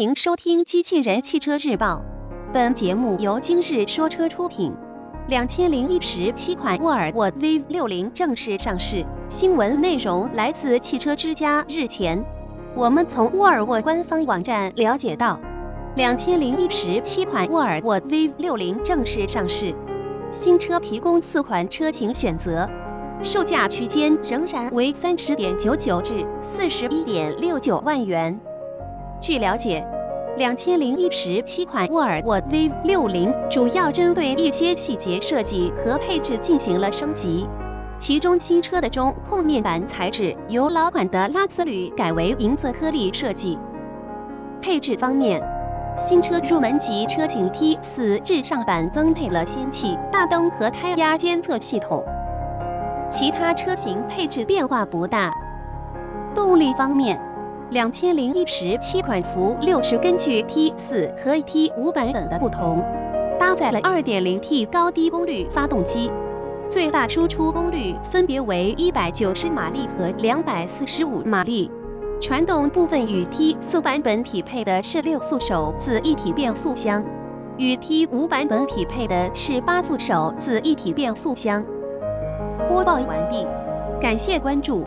迎收听《机器人汽车日报》，本节目由今日说车出品。两千零一十七款沃尔沃 V 六零正式上市。新闻内容来自汽车之家。日前，我们从沃尔沃官方网站了解到，两千零一十七款沃尔沃 V 六零正式上市。新车提供四款车型选择，售价区间仍然为三十点九九至四十一点六九万元。据了解，两千零一十七款沃尔沃 V 六零主要针对一些细节设计和配置进行了升级，其中新车的中控面板材质由老款的拉丝铝改为银色颗粒设计。配置方面，新车入门级车型 T 四至上版增配了氙气大灯和胎压监测系统，其他车型配置变化不大。动力方面，两千零一十七款福六是根据 T 四和 T 五版本的不同，搭载了二点零 T 高低功率发动机，最大输出功率分别为一百九十马力和两百四十五马力。传动部分与 T 四版本匹配的是六速手自一体变速箱，与 T 五版本匹配的是八速手自一体变速箱。播报完毕，感谢关注。